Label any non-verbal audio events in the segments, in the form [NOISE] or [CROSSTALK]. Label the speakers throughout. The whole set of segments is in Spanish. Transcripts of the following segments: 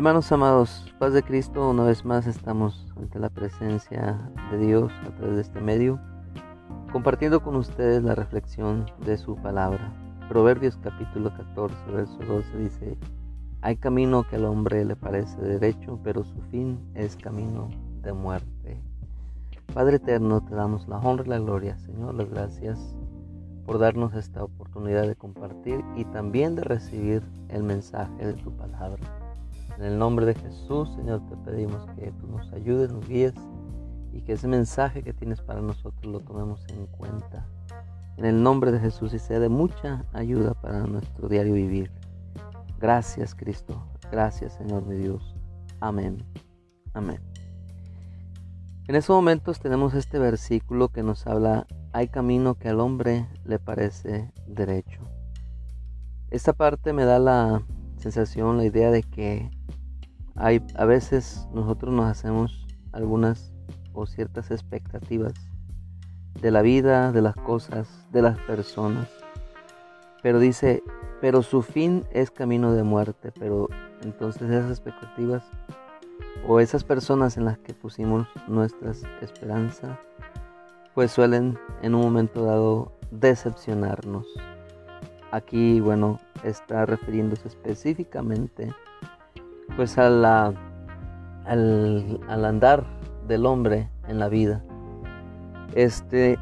Speaker 1: Hermanos amados, paz de Cristo, una vez más estamos ante la presencia de Dios a través de este medio, compartiendo con ustedes la reflexión de su palabra. Proverbios capítulo 14, verso 12 dice, hay camino que al hombre le parece derecho, pero su fin es camino de muerte. Padre eterno, te damos la honra y la gloria, Señor, las gracias por darnos esta oportunidad de compartir y también de recibir el mensaje de tu palabra. En el nombre de Jesús, Señor, te pedimos que tú nos ayudes, nos guíes y que ese mensaje que tienes para nosotros lo tomemos en cuenta. En el nombre de Jesús y sea de mucha ayuda para nuestro diario vivir. Gracias Cristo, gracias Señor mi Dios. Amén. Amén. En estos momentos tenemos este versículo que nos habla, hay camino que al hombre le parece derecho. Esta parte me da la sensación, la idea de que a veces nosotros nos hacemos algunas o ciertas expectativas de la vida, de las cosas, de las personas. Pero dice, pero su fin es camino de muerte. Pero entonces esas expectativas o esas personas en las que pusimos nuestras esperanzas, pues suelen en un momento dado decepcionarnos. Aquí, bueno, está refiriéndose específicamente pues a la, al, al andar del hombre en la vida. Este,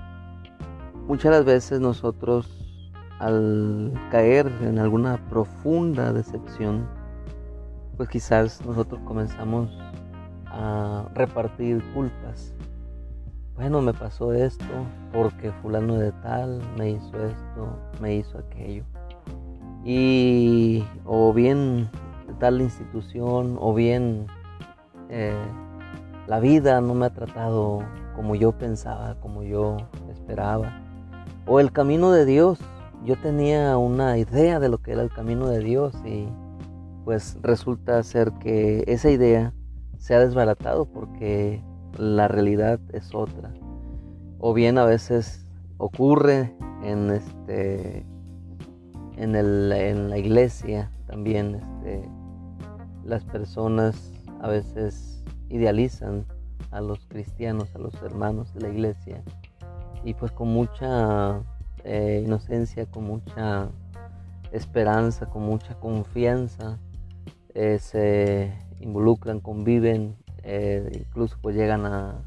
Speaker 1: muchas las veces nosotros al caer en alguna profunda decepción, pues quizás nosotros comenzamos a repartir culpas. Bueno, me pasó esto porque fulano de tal me hizo esto, me hizo aquello. Y o bien tal institución o bien eh, la vida no me ha tratado como yo pensaba, como yo esperaba. O el camino de Dios. Yo tenía una idea de lo que era el camino de Dios y pues resulta ser que esa idea se ha desbaratado porque la realidad es otra. O bien a veces ocurre en este en, el, en la iglesia también este, las personas a veces idealizan a los cristianos, a los hermanos de la iglesia y pues con mucha eh, inocencia, con mucha esperanza, con mucha confianza eh, se involucran, conviven, eh, incluso pues llegan a,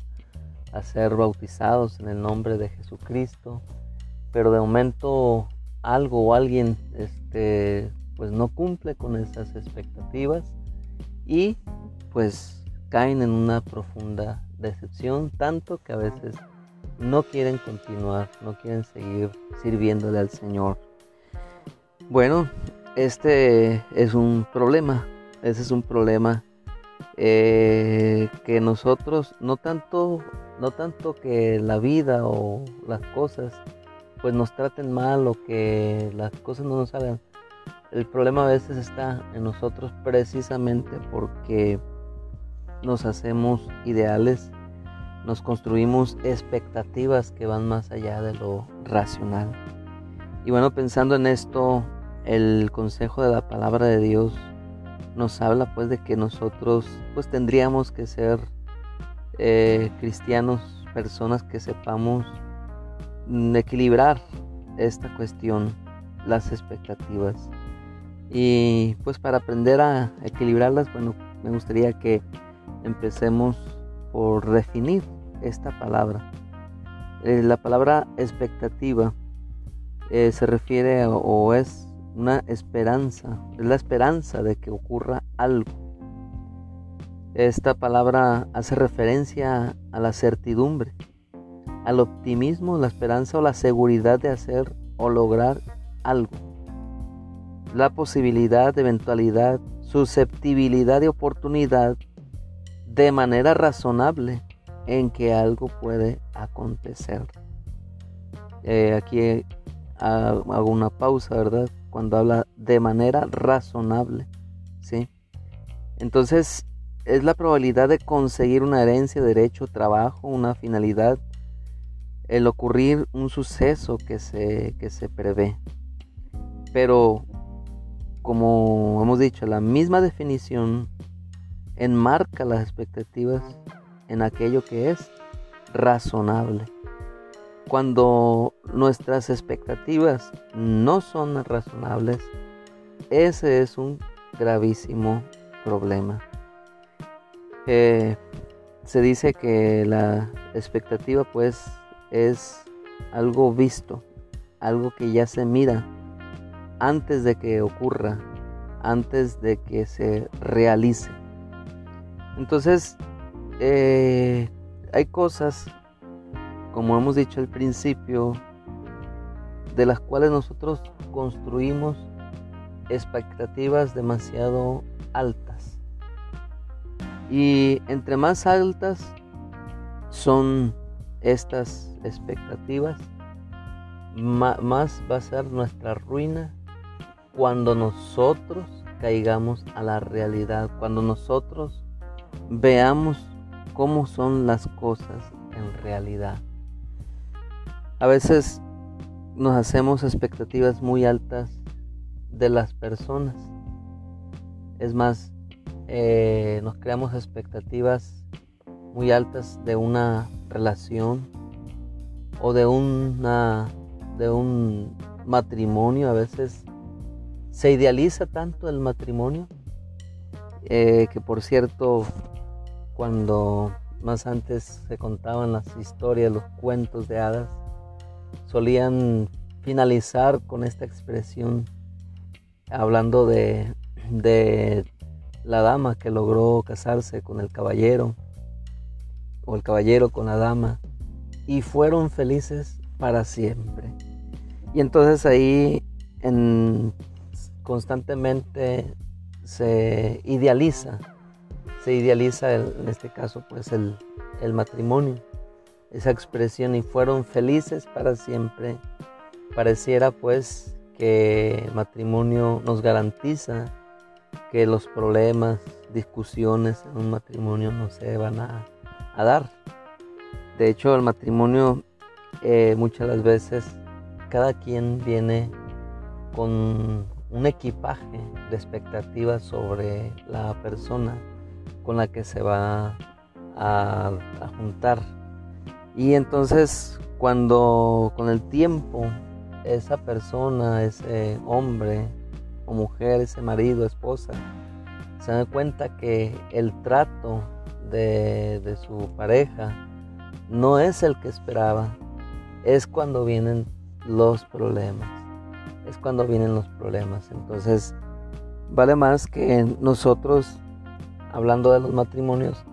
Speaker 1: a ser bautizados en el nombre de Jesucristo, pero de momento algo o alguien este, pues no cumple con esas expectativas y pues caen en una profunda decepción, tanto que a veces no quieren continuar, no quieren seguir sirviéndole al Señor. Bueno, este es un problema, ese es un problema eh, que nosotros no tanto, no tanto que la vida o las cosas pues nos traten mal o que las cosas no nos hagan, el problema a veces está en nosotros precisamente porque nos hacemos ideales, nos construimos expectativas que van más allá de lo racional. Y bueno, pensando en esto, el consejo de la palabra de Dios nos habla pues de que nosotros pues tendríamos que ser eh, cristianos, personas que sepamos equilibrar esta cuestión, las expectativas. Y pues para aprender a equilibrarlas, bueno, me gustaría que empecemos por definir esta palabra. Eh, la palabra expectativa eh, se refiere o es una esperanza, es la esperanza de que ocurra algo. Esta palabra hace referencia a la certidumbre, al optimismo, la esperanza o la seguridad de hacer o lograr algo la posibilidad, eventualidad, susceptibilidad de oportunidad de manera razonable en que algo puede acontecer. Eh, aquí hago una pausa, ¿verdad? Cuando habla de manera razonable, ¿sí? Entonces, es la probabilidad de conseguir una herencia, derecho, trabajo, una finalidad, el ocurrir un suceso que se, que se prevé. Pero como hemos dicho, la misma definición enmarca las expectativas en aquello que es razonable. Cuando nuestras expectativas no son razonables, ese es un gravísimo problema. Eh, se dice que la expectativa pues es algo visto, algo que ya se mira antes de que ocurra, antes de que se realice. Entonces, eh, hay cosas, como hemos dicho al principio, de las cuales nosotros construimos expectativas demasiado altas. Y entre más altas son estas expectativas, más va a ser nuestra ruina cuando nosotros caigamos a la realidad, cuando nosotros veamos cómo son las cosas en realidad. A veces nos hacemos expectativas muy altas de las personas. Es más, eh, nos creamos expectativas muy altas de una relación o de una de un matrimonio a veces se idealiza tanto el matrimonio eh, que por cierto cuando más antes se contaban las historias, los cuentos de hadas, solían finalizar con esta expresión hablando de, de la dama que logró casarse con el caballero o el caballero con la dama y fueron felices para siempre. Y entonces ahí en, constantemente se idealiza, se idealiza en este caso pues el, el matrimonio, esa expresión y fueron felices para siempre. Pareciera pues que el matrimonio nos garantiza que los problemas, discusiones en un matrimonio no se van a, dar. De hecho, el matrimonio eh, muchas las veces cada quien viene con un equipaje de expectativas sobre la persona con la que se va a, juntar. Y entonces cuando con el tiempo esa persona, ese hombre o mujer, ese marido, esposa, se dan cuenta que el trato de, de su pareja no es el que esperaba, es cuando vienen los problemas. Es cuando vienen los problemas. Entonces, vale más que nosotros, hablando de los matrimonios,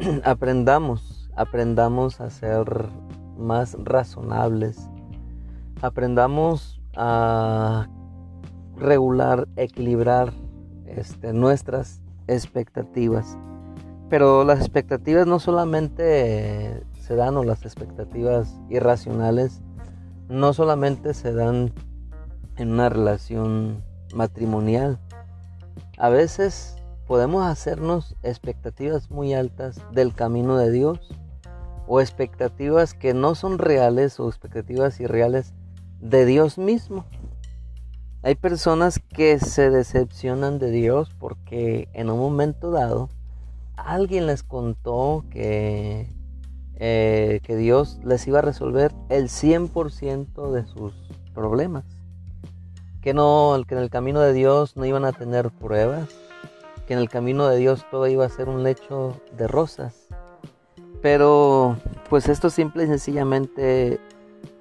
Speaker 1: [CLEARS THROAT] aprendamos, aprendamos a ser más razonables, aprendamos a regular, equilibrar este, nuestras expectativas. Pero las expectativas no solamente se dan o las expectativas irracionales no solamente se dan en una relación matrimonial. A veces podemos hacernos expectativas muy altas del camino de Dios o expectativas que no son reales o expectativas irreales de Dios mismo. Hay personas que se decepcionan de Dios porque en un momento dado alguien les contó que, eh, que Dios les iba a resolver el 100% de sus problemas. Que, no, que en el camino de Dios no iban a tener pruebas, que en el camino de Dios todo iba a ser un lecho de rosas. Pero pues esto simple y sencillamente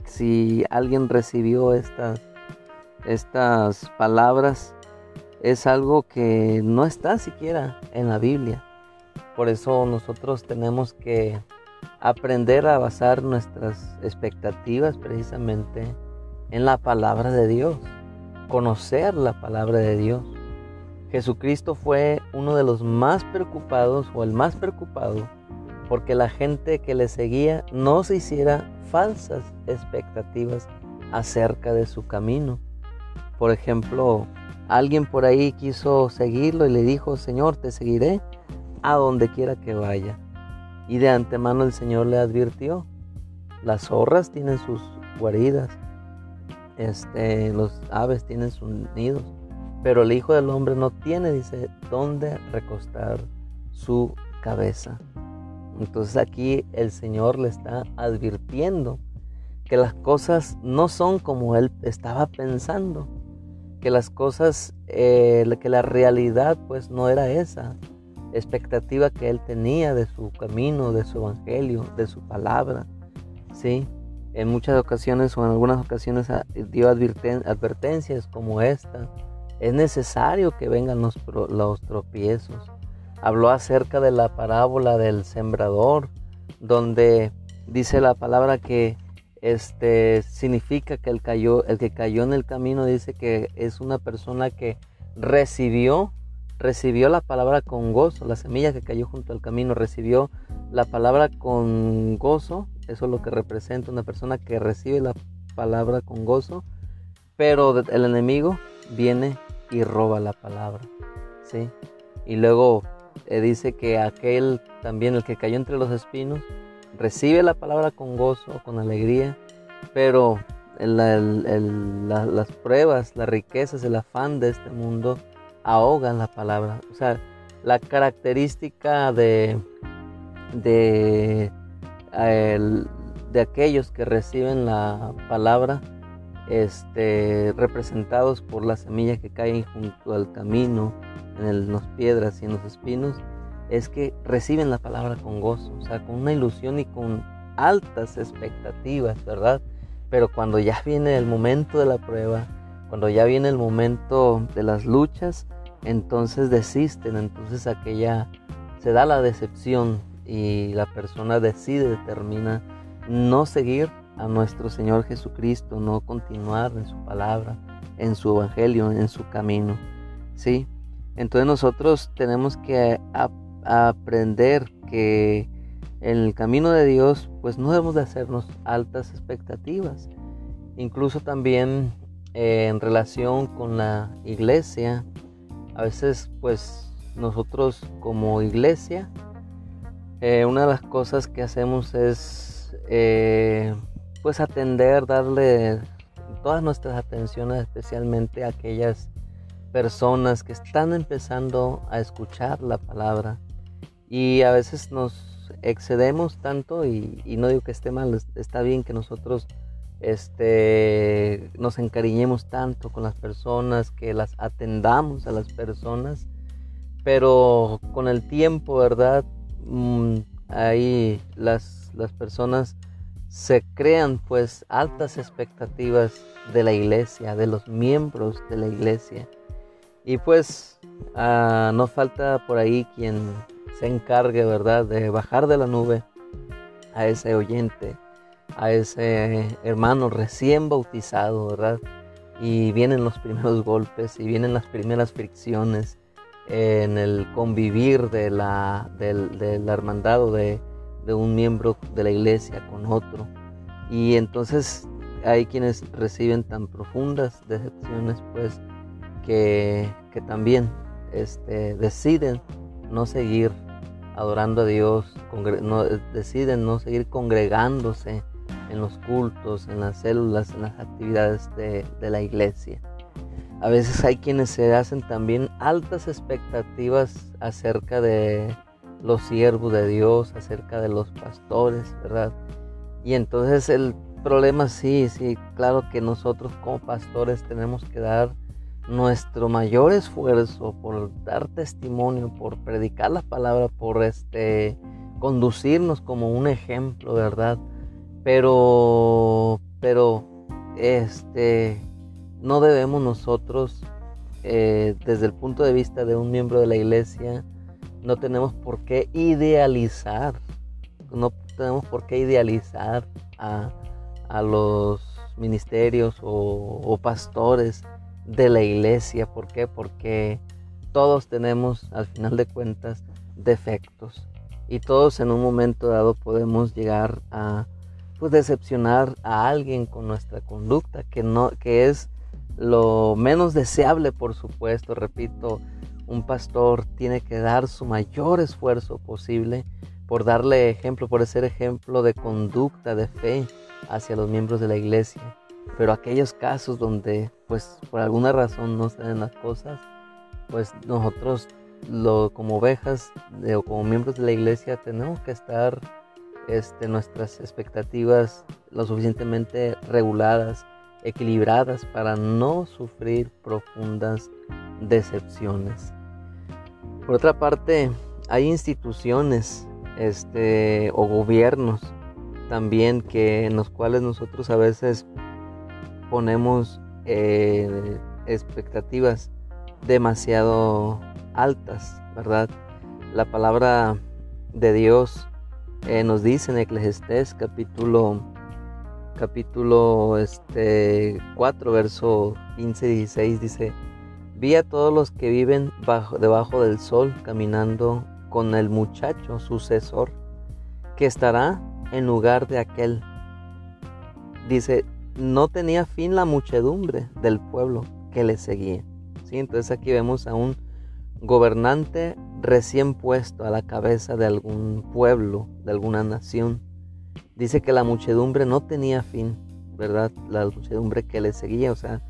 Speaker 1: si alguien recibió estas, estas palabras, es algo que no está siquiera en la Biblia. Por eso nosotros tenemos que aprender a basar nuestras expectativas precisamente en la palabra de Dios, conocer la palabra de Dios. Jesucristo fue uno de los más preocupados o el más preocupado porque la gente que le seguía no se hiciera falsas expectativas acerca de su camino. Por ejemplo, alguien por ahí quiso seguirlo y le dijo, Señor, te seguiré a donde quiera que vaya. Y de antemano el Señor le advirtió, las zorras tienen sus guaridas, este, los aves tienen sus nidos, pero el Hijo del Hombre no tiene, dice, dónde recostar su cabeza. Entonces aquí el Señor le está advirtiendo que las cosas no son como él estaba pensando, que las cosas, eh, que la realidad pues no era esa expectativa que él tenía de su camino, de su evangelio, de su palabra, ¿sí? En muchas ocasiones o en algunas ocasiones ah, dio advertencias como esta. Es necesario que vengan los, los tropiezos. Habló acerca de la parábola del sembrador, donde dice la palabra que este significa que el, cayó, el que cayó en el camino dice que es una persona que recibió recibió la palabra con gozo, la semilla que cayó junto al camino recibió la palabra con gozo, eso es lo que representa una persona que recibe la palabra con gozo, pero el enemigo viene y roba la palabra, ¿sí? Y luego eh, dice que aquel también, el que cayó entre los espinos, recibe la palabra con gozo, con alegría, pero las pruebas, las riquezas, el afán de este mundo ahogan la palabra. O sea, la característica de, de, de aquellos que reciben la palabra, este, representados por las semillas que caen junto al camino, en las piedras y en los espinos, es que reciben la palabra con gozo, o sea, con una ilusión y con altas expectativas, ¿verdad? Pero cuando ya viene el momento de la prueba, cuando ya viene el momento de las luchas, entonces desisten, entonces aquella se da la decepción y la persona decide, determina no seguir a nuestro Señor Jesucristo, no continuar en su palabra, en su evangelio, en su camino. ¿Sí? Entonces nosotros tenemos que aprender que en el camino de Dios, pues no debemos de hacernos altas expectativas. Incluso también eh, en relación con la iglesia, a veces pues nosotros como iglesia, eh, una de las cosas que hacemos es eh, pues atender, darle todas nuestras atenciones especialmente a aquellas personas que están empezando a escuchar la palabra y a veces nos excedemos tanto y, y no digo que esté mal, está bien que nosotros este, nos encariñemos tanto con las personas, que las atendamos a las personas, pero con el tiempo, ¿verdad? Mm, ahí las, las personas se crean pues altas expectativas de la iglesia, de los miembros de la iglesia. Y pues ah, no falta por ahí quien se encargue, ¿verdad?, de bajar de la nube a ese oyente a ese hermano recién bautizado, ¿verdad? Y vienen los [LAUGHS] primeros golpes y vienen las primeras fricciones en el convivir de la, del, del hermandad de, de un miembro de la iglesia con otro. Y entonces hay quienes reciben tan profundas decepciones, pues, que, que también este, deciden no seguir adorando a Dios, no, deciden no seguir congregándose en los cultos, en las células, en las actividades de, la iglesia. A veces hay quienes se hacen también altas expectativas acerca de los siervos de Dios, acerca de los pastores, ¿verdad? Y entonces el problema sí, sí, claro que nosotros como pastores tenemos que dar nuestro mayor esfuerzo por dar testimonio, por predicar la palabra, por este conducirnos como un ejemplo, ¿verdad? Pero, pero, este, no debemos nosotros, eh, desde el punto de vista de un miembro de la iglesia, no tenemos por qué idealizar, no tenemos por qué idealizar a, los ministerios o, o, pastores de la iglesia. ¿Por qué? Porque todos tenemos, al final de cuentas, defectos. Y todos en un momento dado podemos llegar a pues decepcionar a alguien con nuestra conducta, que no, que es lo menos deseable, por supuesto. Repito, un pastor tiene que dar su mayor esfuerzo posible por darle ejemplo, por ser ejemplo de conducta, de fe hacia los miembros de la iglesia. Pero aquellos casos donde, pues, por alguna razón no se den las cosas, pues nosotros como ovejas o como miembros de la iglesia tenemos que estar este, nuestras expectativas lo suficientemente reguladas, equilibradas para no sufrir profundas decepciones. Por otra parte, hay instituciones este, o gobiernos también que en los cuales nosotros a veces ponemos eh, expectativas demasiado altas, ¿verdad? La palabra de Dios eh, nos dice en Eclesiastés capítulo capítulo este 4 verso 15 y 16 dice vi a todos los que viven bajo, debajo del sol caminando con el muchacho sucesor que estará en lugar de aquel dice no tenía fin la muchedumbre del pueblo que le seguía ¿Sí? entonces aquí vemos a un gobernante recién puesto a la cabeza de algún pueblo, de alguna nación. Dice que la muchedumbre no tenía fin, ¿verdad? La muchedumbre que le seguía, o sea,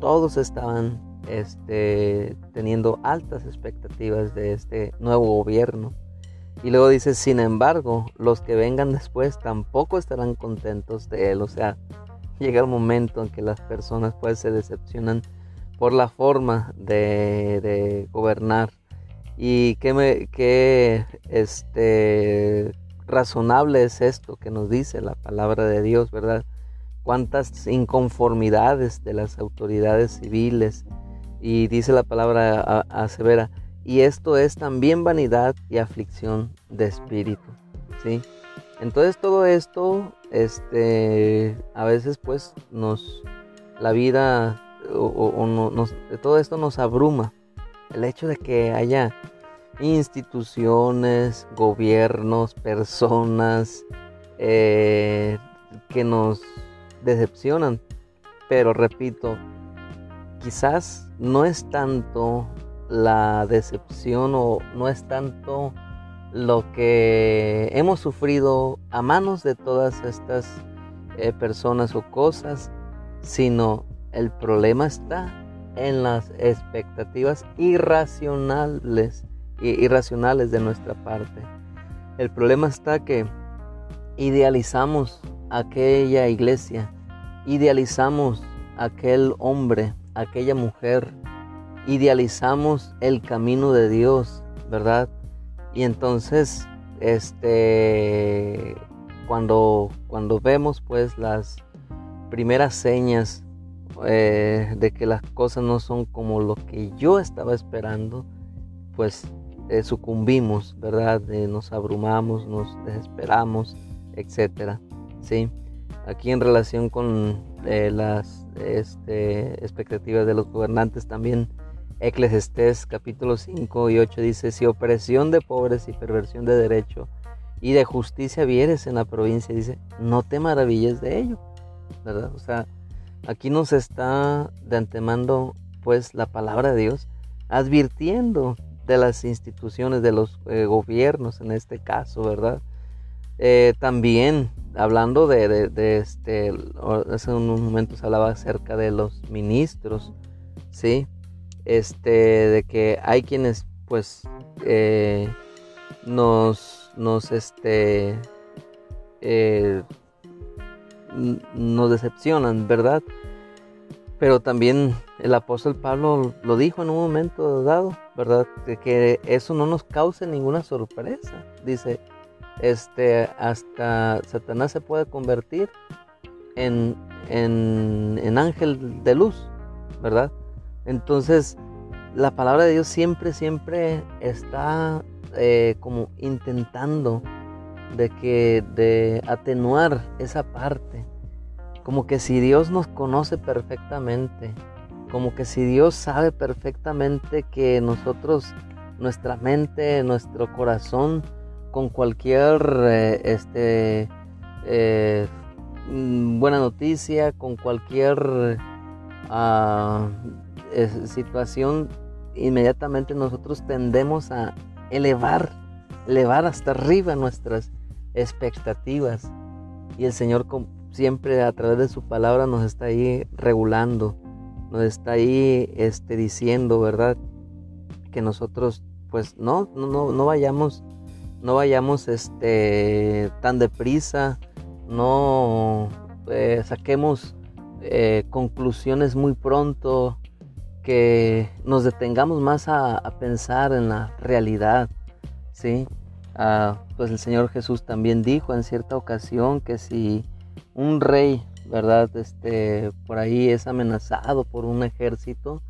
Speaker 1: todos estaban este, teniendo altas expectativas de este nuevo gobierno. Y luego dice, sin embargo, los que vengan después tampoco estarán contentos de él. O sea, [LAUGHS] llega el momento en que las personas pues se decepcionan por la forma de, gobernar. Y qué, me, qué este, razonable es esto que nos dice la palabra de Dios, ¿verdad? Cuántas inconformidades de las autoridades civiles. Y dice la palabra a, severa, y esto es también vanidad y aflicción de espíritu, ¿sí? Entonces todo esto, este, a veces pues nos, la vida o, todo esto nos abruma. El hecho de que haya instituciones, gobiernos, personas eh, que nos decepcionan. Pero repito, quizás no es tanto la decepción o no es tanto lo que hemos sufrido a manos de todas estas eh, personas o cosas, sino el problema está en las expectativas irracionales, irracionales de nuestra parte. El problema está que idealizamos aquella iglesia, idealizamos aquel hombre, aquella mujer, idealizamos el camino de Dios, ¿verdad? Y entonces, este, cuando, cuando vemos pues las primeras señas eh, de que las cosas no son como lo que yo estaba esperando, pues eh, sucumbimos, ¿verdad? Eh, nos abrumamos, nos desesperamos, etcétera, ¿sí? Aquí en relación con las este, expectativas de los gobernantes también, Eclesiastés capítulo 5 y 8 dice, si opresión de pobres y perversión de derecho y de justicia vieres en la provincia, dice, no te maravilles de ello, ¿verdad? O sea, Aquí nos está de antemano pues la palabra de Dios advirtiendo de las instituciones, de los eh, gobiernos en este caso, ¿verdad? Eh, también hablando de, este, hace unos momentos hablaba acerca de los ministros, ¿sí? Este, de que hay quienes pues eh, nos, nos, este, nos decepcionan, ¿verdad? Pero también el apóstol Pablo lo dijo en un momento dado, ¿verdad? que eso no nos cause ninguna sorpresa. Dice, este, hasta Satanás se puede convertir en, en, ángel de luz, ¿verdad? Entonces, la palabra de Dios siempre, siempre está eh, como intentando de que de atenuar esa parte, como que si Dios nos conoce perfectamente, como que si Dios sabe perfectamente que nosotros, nuestra mente, nuestro corazón, con cualquier eh, este, eh, mm, buena noticia, con cualquier ah, situación, inmediatamente nosotros tendemos a elevar, elevar hasta arriba nuestras expectativas. Y el Señor siempre a través de su palabra nos está ahí regulando, nos está ahí este, diciendo, ¿verdad? Que nosotros pues no, no, no vayamos, no vayamos este, tan deprisa, no eh, saquemos eh, conclusiones muy pronto, que nos detengamos más a, pensar en la realidad, ¿sí? Ah, pues el Señor Jesús también dijo en cierta ocasión que si un rey, ¿verdad? Este, por ahí es amenazado por un ejército,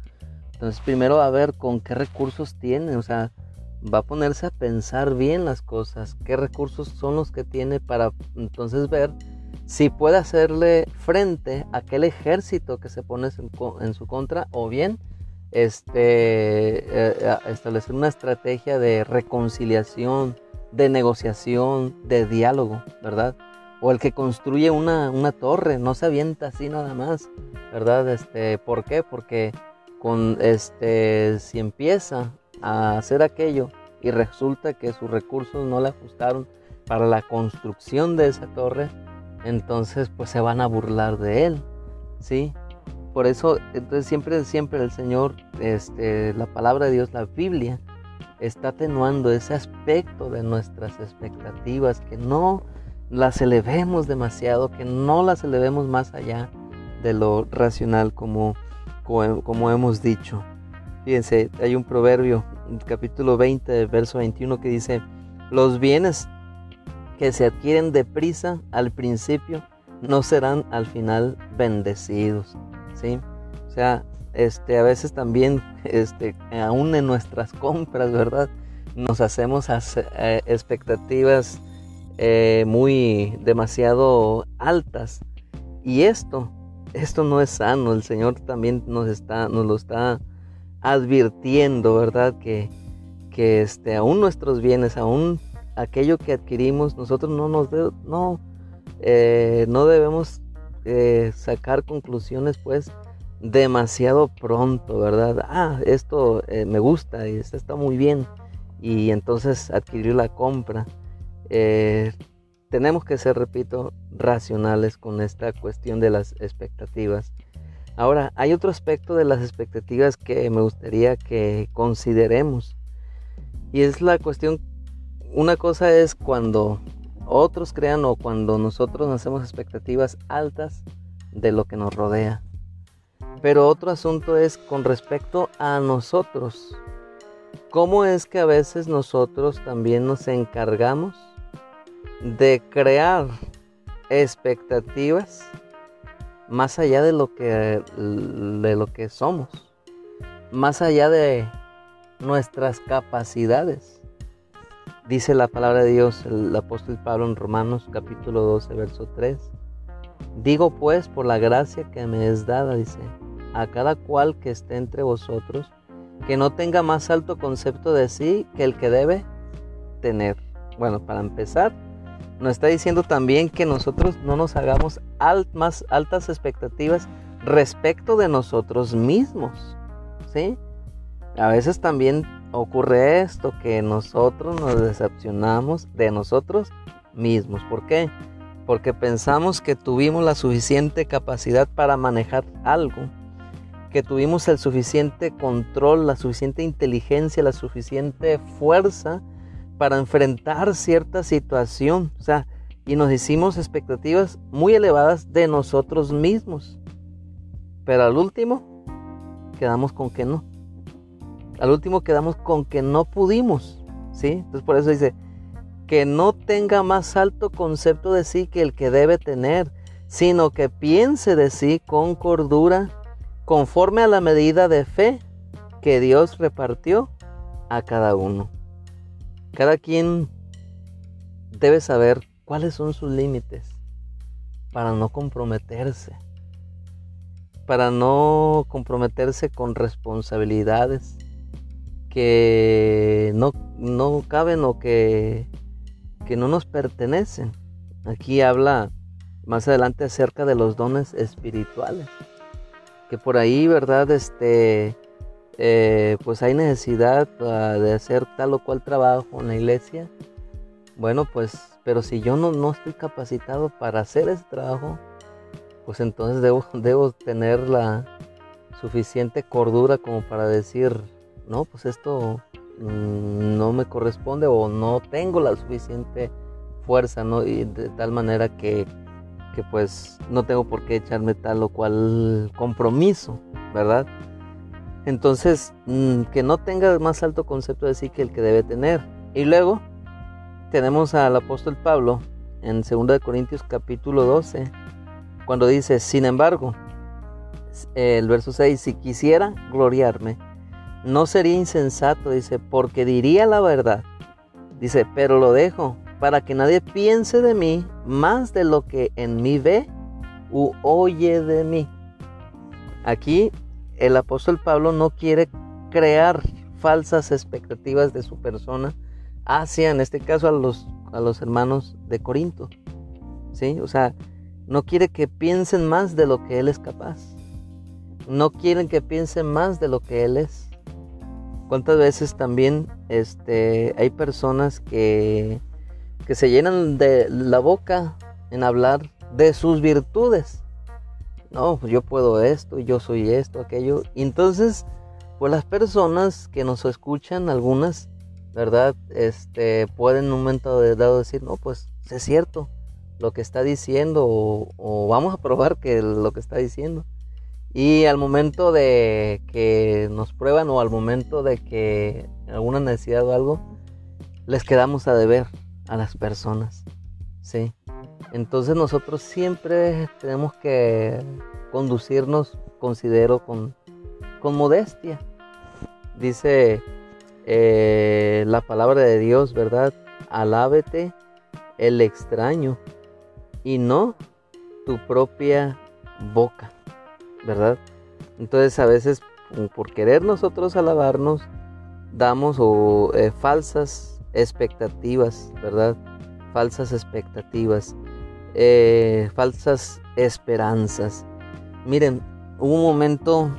Speaker 1: entonces primero a ver con qué recursos tiene, o sea, va a ponerse a pensar bien las cosas, qué recursos son los que tiene para entonces ver si puede hacerle frente a aquel ejército que se pone en su contra o bien este, eh, establecer una estrategia de reconciliación, de negociación, de diálogo, ¿verdad? O el que construye una, una torre, no se avienta así nada más, ¿verdad? Este, ¿Por qué? Porque con, este, si empieza a hacer aquello y resulta que sus recursos no le ajustaron para la construcción de esa torre, entonces pues se van a burlar de él, ¿sí? Por eso, entonces siempre, siempre el Señor, este, la palabra de Dios, la Biblia, está atenuando ese aspecto de nuestras expectativas, que no las elevemos demasiado, que no las elevemos más allá de lo racional como, como, hemos dicho. Fíjense, hay un proverbio, capítulo 20, verso 21, que dice, los bienes que se adquieren deprisa al principio no serán al final bendecidos. ¿sí? O sea, este, a veces también, este, aún en nuestras compras, ¿verdad? Nos hacemos eh, expectativas eh, muy demasiado altas. Y esto, esto no es sano. El Señor también nos está, nos lo está advirtiendo, ¿verdad? Que, que este, aún nuestros bienes, aún aquello que adquirimos, nosotros no nos no, eh, no debemos eh, sacar conclusiones pues demasiado pronto, ¿verdad? Ah, esto me gusta y está muy bien y entonces adquirir la compra. Tenemos que ser, repito, racionales con esta cuestión de las expectativas. Ahora, hay otro aspecto de las expectativas que me gustaría que consideremos y es la cuestión una cosa es cuando otros crean o cuando nosotros hacemos expectativas altas de lo que nos rodea. Pero otro asunto es con respecto a nosotros. ¿Cómo es que a veces nosotros también nos encargamos de crear expectativas más allá de lo que de lo que somos, más allá de nuestras capacidades? Dice la palabra de Dios, el apóstol Pablo en Romanos capítulo 12, verso 3. Digo pues por la gracia que me es dada, dice, a cada cual que esté entre vosotros, que no tenga más alto concepto de sí que el que debe tener. Bueno, para empezar, nos está diciendo también que nosotros no nos hagamos más altas expectativas respecto de nosotros mismos. ¿Sí? A veces también ocurre esto, que nosotros nos decepcionamos de nosotros mismos. ¿Por qué? Porque pensamos que tuvimos la suficiente capacidad para manejar algo, que tuvimos el suficiente control, la suficiente inteligencia, la suficiente fuerza para enfrentar cierta situación. O sea, y nos hicimos expectativas muy elevadas de nosotros mismos. Pero al último, quedamos con que no al último quedamos con que no pudimos, ¿sí? Entonces por eso dice, que no tenga más alto concepto de sí que el que debe tener, sino que piense de sí con cordura, conforme a la medida de fe que Dios repartió a cada uno. Cada quien debe saber cuáles son sus límites para no comprometerse, para no comprometerse con responsabilidades, que no, no caben o que, que no nos pertenecen. Aquí habla más adelante acerca de los dones espirituales. Que por ahí, ¿verdad? Este, eh, pues hay necesidad ah, de hacer tal o cual trabajo en la iglesia. Bueno, pues, pero si yo no, no estoy capacitado para hacer ese trabajo, pues entonces debo, [LAUGHS] debo tener la suficiente cordura como para decir, no, pues esto mm, no me corresponde o no tengo la suficiente fuerza, ¿no? Y de tal manera que, que pues no tengo por qué echarme tal o cual compromiso, ¿verdad? Entonces, mm, que no tenga más alto concepto de sí que el que debe tener. Y luego tenemos al apóstol Pablo en 2 Corintios capítulo 12, cuando dice, sin embargo, el verso 6, si quisiera gloriarme, no sería insensato, dice, porque diría la verdad. Dice, pero lo dejo para que nadie piense de mí más de lo que en mí ve u oye de mí. Aquí el apóstol Pablo no quiere crear falsas expectativas de su persona hacia, en este caso, a los, a los hermanos de Corinto. ¿Sí? O sea, no quiere que piensen más de lo que él es capaz. No quieren que piensen más de lo que él es. ¿Cuántas veces también este, hay personas que, que se llenan de la boca en hablar de sus virtudes? No, yo puedo esto, yo soy esto, aquello. Y entonces, pues las personas que nos escuchan, algunas, ¿verdad? Este, pueden en un momento dado decir, no, pues es cierto lo que está diciendo o, vamos a probar que lo que está diciendo. Y al momento de que nos prueban o al momento de que alguna necesidad o algo, les quedamos a deber a las personas. ¿sí? Entonces nosotros siempre tenemos que conducirnos, considero, con, con modestia. Dice eh, la palabra de Dios, ¿verdad? Alábete el extraño y no tu propia boca, ¿verdad? Entonces a veces por querer nosotros alabarnos, damos eh, falsas expectativas, ¿verdad? Falsas expectativas. Eh, falsas esperanzas. Miren, hubo un momento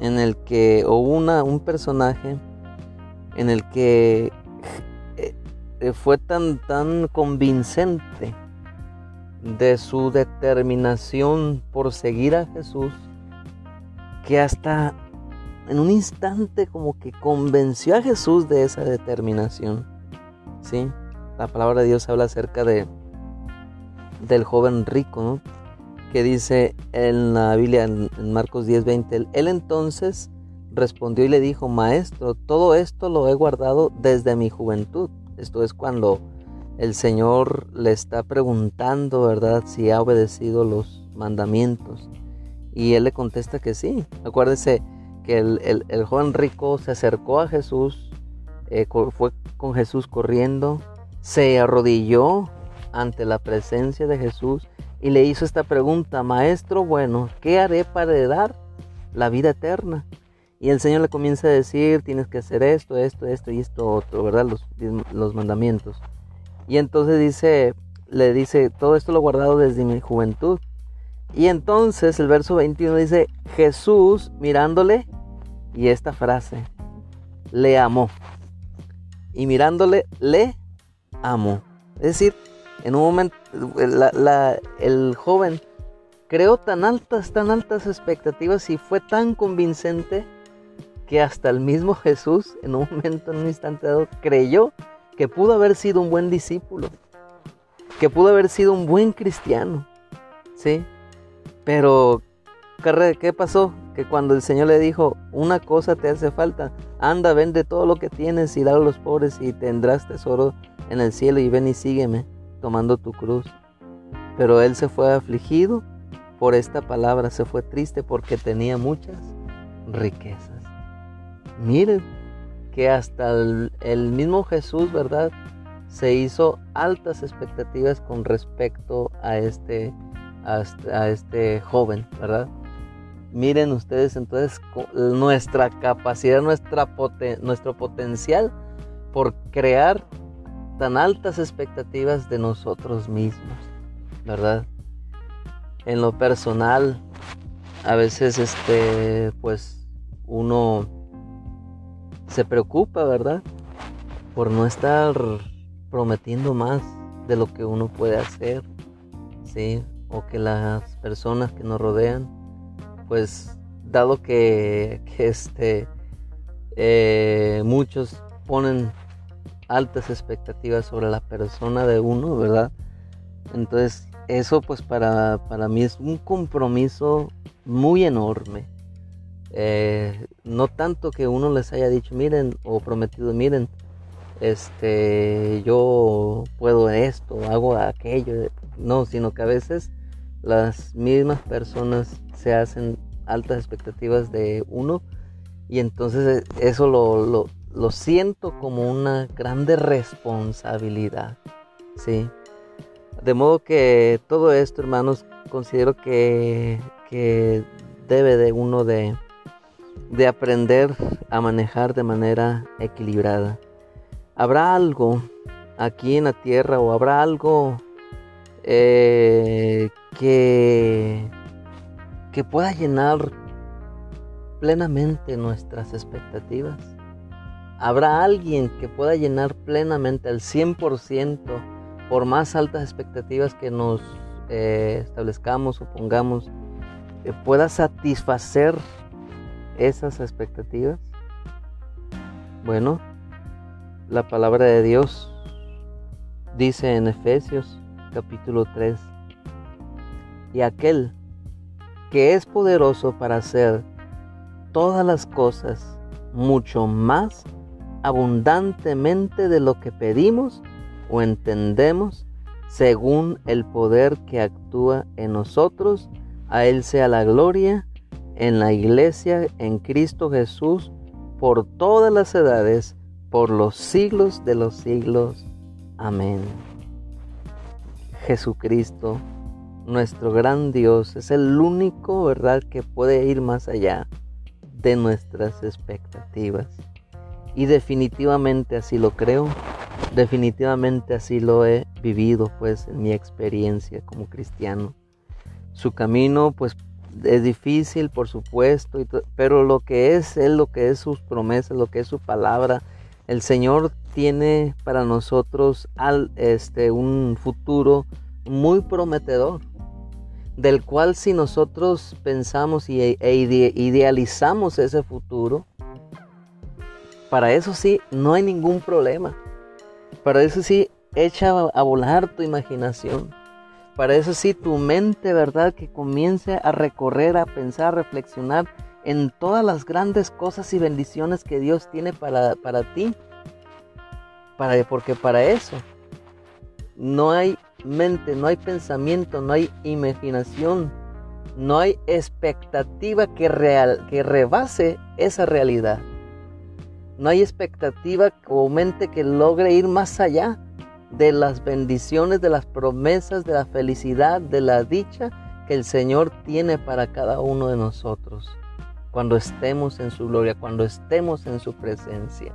Speaker 1: en el que, o una, un personaje en el que eh, fue tan, tan convincente de su determinación por seguir a Jesús, que hasta en un instante como que convenció a Jesús de esa determinación. ¿Sí? La palabra de Dios habla acerca de del joven rico, que dice en la Biblia, en, Marcos 10:20, él entonces respondió y le dijo, Maestro, todo esto lo he guardado desde mi juventud. Esto es cuando el Señor le está preguntando, ¿verdad?, si ha obedecido los mandamientos. Y él le contesta que sí. Acuérdese que el, joven rico se acercó a Jesús, eh, fue con Jesús corriendo, se arrodilló ante la presencia de Jesús y le hizo esta pregunta, Maestro bueno, ¿qué haré para heredar la vida eterna? Y el Señor le comienza a decir, tienes que hacer esto, esto, esto y esto otro, ¿verdad? Los, los mandamientos. Y entonces dice, le dice, todo esto lo he guardado desde mi juventud. Y entonces el verso 21 dice, Jesús mirándole, y esta frase, le amó. Y mirándole, le amó. Es decir, en un momento, el joven creó tan altas, tan altas expectativas y fue tan convincente que hasta el mismo Jesús, en un momento, en un instante dado, creyó que pudo haber sido un buen discípulo, que pudo haber sido un buen cristiano, ¿sí? Pero, ¿qué pasó? Que cuando el Señor le dijo, una cosa te hace falta, anda, vende todo lo que tienes y dale a los pobres y tendrás tesoro en el cielo y ven y sígueme tomando tu cruz. Pero él se fue afligido por esta palabra, se fue triste porque tenía muchas riquezas. Miren que hasta el, mismo Jesús, ¿verdad? Se hizo altas expectativas con respecto a este, a este, joven, ¿verdad? Miren ustedes entonces nuestra capacidad, nuestra nuestro potencial por crear tan altas expectativas de nosotros mismos, ¿verdad? En lo personal, a veces este, pues uno se preocupa, ¿verdad? Por no estar prometiendo más de lo que uno puede hacer, ¿sí? O que las personas que nos rodean, pues dado que, este, eh, muchos ponen altas expectativas sobre la persona de uno, ¿verdad? Entonces eso pues para, para mí es un compromiso muy enorme. Eh, no tanto que uno les haya dicho, miren, o prometido, miren, este, yo puedo esto, hago aquello, no, sino que a veces las mismas personas se hacen altas expectativas de uno y entonces eso lo, lo, siento como una grande responsabilidad, ¿sí? De modo que todo esto, hermanos, considero que, que debe de uno de, de aprender a manejar de manera equilibrada. ¿Habrá algo aquí en la tierra o habrá algo eh, que, que pueda llenar plenamente nuestras expectativas? ¿Habrá alguien que pueda llenar plenamente al 100% por más altas expectativas que nos eh, establezcamos o pongamos, que pueda satisfacer esas expectativas? Bueno, la palabra de Dios dice en Efesios capítulo 3, y aquel que es poderoso para hacer todas las cosas mucho más abundantemente de lo que pedimos o entendemos, según el poder que actúa en nosotros, a Él sea la gloria en la iglesia, en Cristo Jesús, por todas las edades, por los siglos de los siglos. Amén. Jesucristo, nuestro gran Dios, es el único, ¿verdad?, que puede ir más allá de nuestras expectativas. Y definitivamente así lo creo, definitivamente así lo he vivido pues en mi experiencia como cristiano. Su camino pues es difícil por supuesto, pero lo que es Él, lo que es sus promesas, lo que es su palabra, el Señor tiene para nosotros al, este, un futuro muy prometedor del cual si nosotros pensamos y, e idealizamos ese futuro, para eso sí, no hay ningún problema. Para eso sí, echa a volar tu imaginación. Para eso sí, tu mente, ¿verdad? Que comience a recorrer, a pensar, a reflexionar en todas las grandes cosas y bendiciones que Dios tiene para, para ti. Para, porque para eso no hay mente, no hay pensamiento, no hay imaginación, no hay expectativa que, real, que rebase esa realidad. No hay expectativa o mente que logre ir más allá de las bendiciones, de las promesas, de la felicidad, de la dicha que el Señor tiene para cada uno de nosotros cuando estemos en su gloria, cuando estemos en su presencia.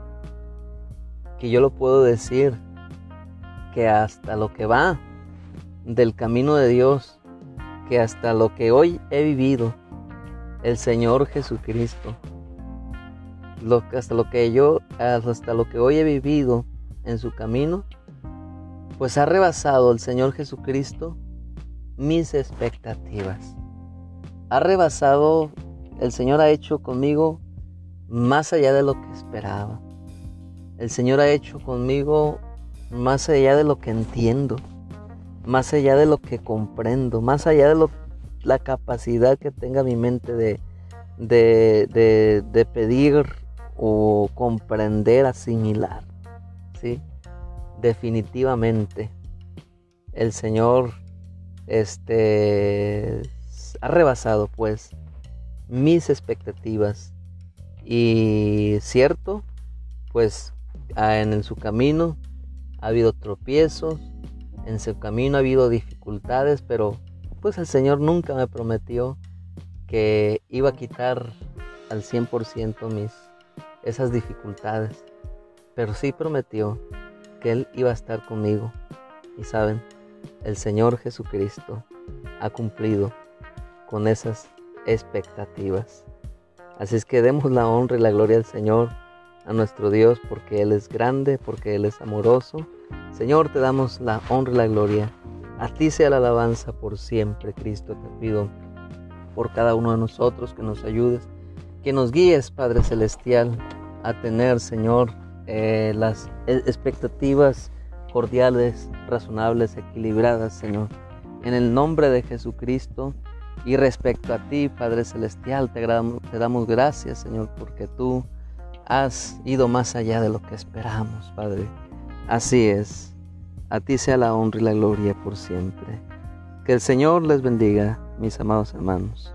Speaker 1: Que yo lo puedo decir que hasta lo que va del camino de Dios que hasta lo que hoy he vivido, el Señor Jesucristo, lo, hasta lo que yo, hasta lo que hoy he vivido en su camino, pues ha rebasado el Señor Jesucristo mis expectativas. Ha rebasado, el Señor ha hecho conmigo más allá de lo que esperaba. El Señor ha hecho conmigo más allá de lo que entiendo más allá de lo que comprendo, más allá de lo, la capacidad que tenga mi mente de, de, de, pedir o comprender, asimilar. ¿sí? Definitivamente el Señor este, ha rebasado pues mis expectativas y cierto pues en su camino ha habido tropiezos en su camino ha habido dificultades, pero pues el Señor nunca me prometió que iba a quitar al 100% mis esas dificultades, pero sí prometió que Él iba a estar conmigo. Y saben, el Señor Jesucristo ha cumplido con esas expectativas. Así es que demos la honra y la gloria al Señor, a nuestro Dios, porque Él es grande, porque Él es amoroso Señor, te damos la honra y la gloria. A ti sea la alabanza por siempre, Cristo. Te pido por cada uno de nosotros que nos ayudes, que nos guíes, Padre Celestial, a tener, Señor, eh, las e, expectativas cordiales, razonables, equilibradas, Señor. En el nombre de Jesucristo y respecto a ti, Padre Celestial, te, te damos gracias, Señor, porque tú has ido más allá de lo que esperamos, Padre. Así es. A ti sea la honra y la gloria por siempre. Que el Señor les bendiga, mis amados hermanos.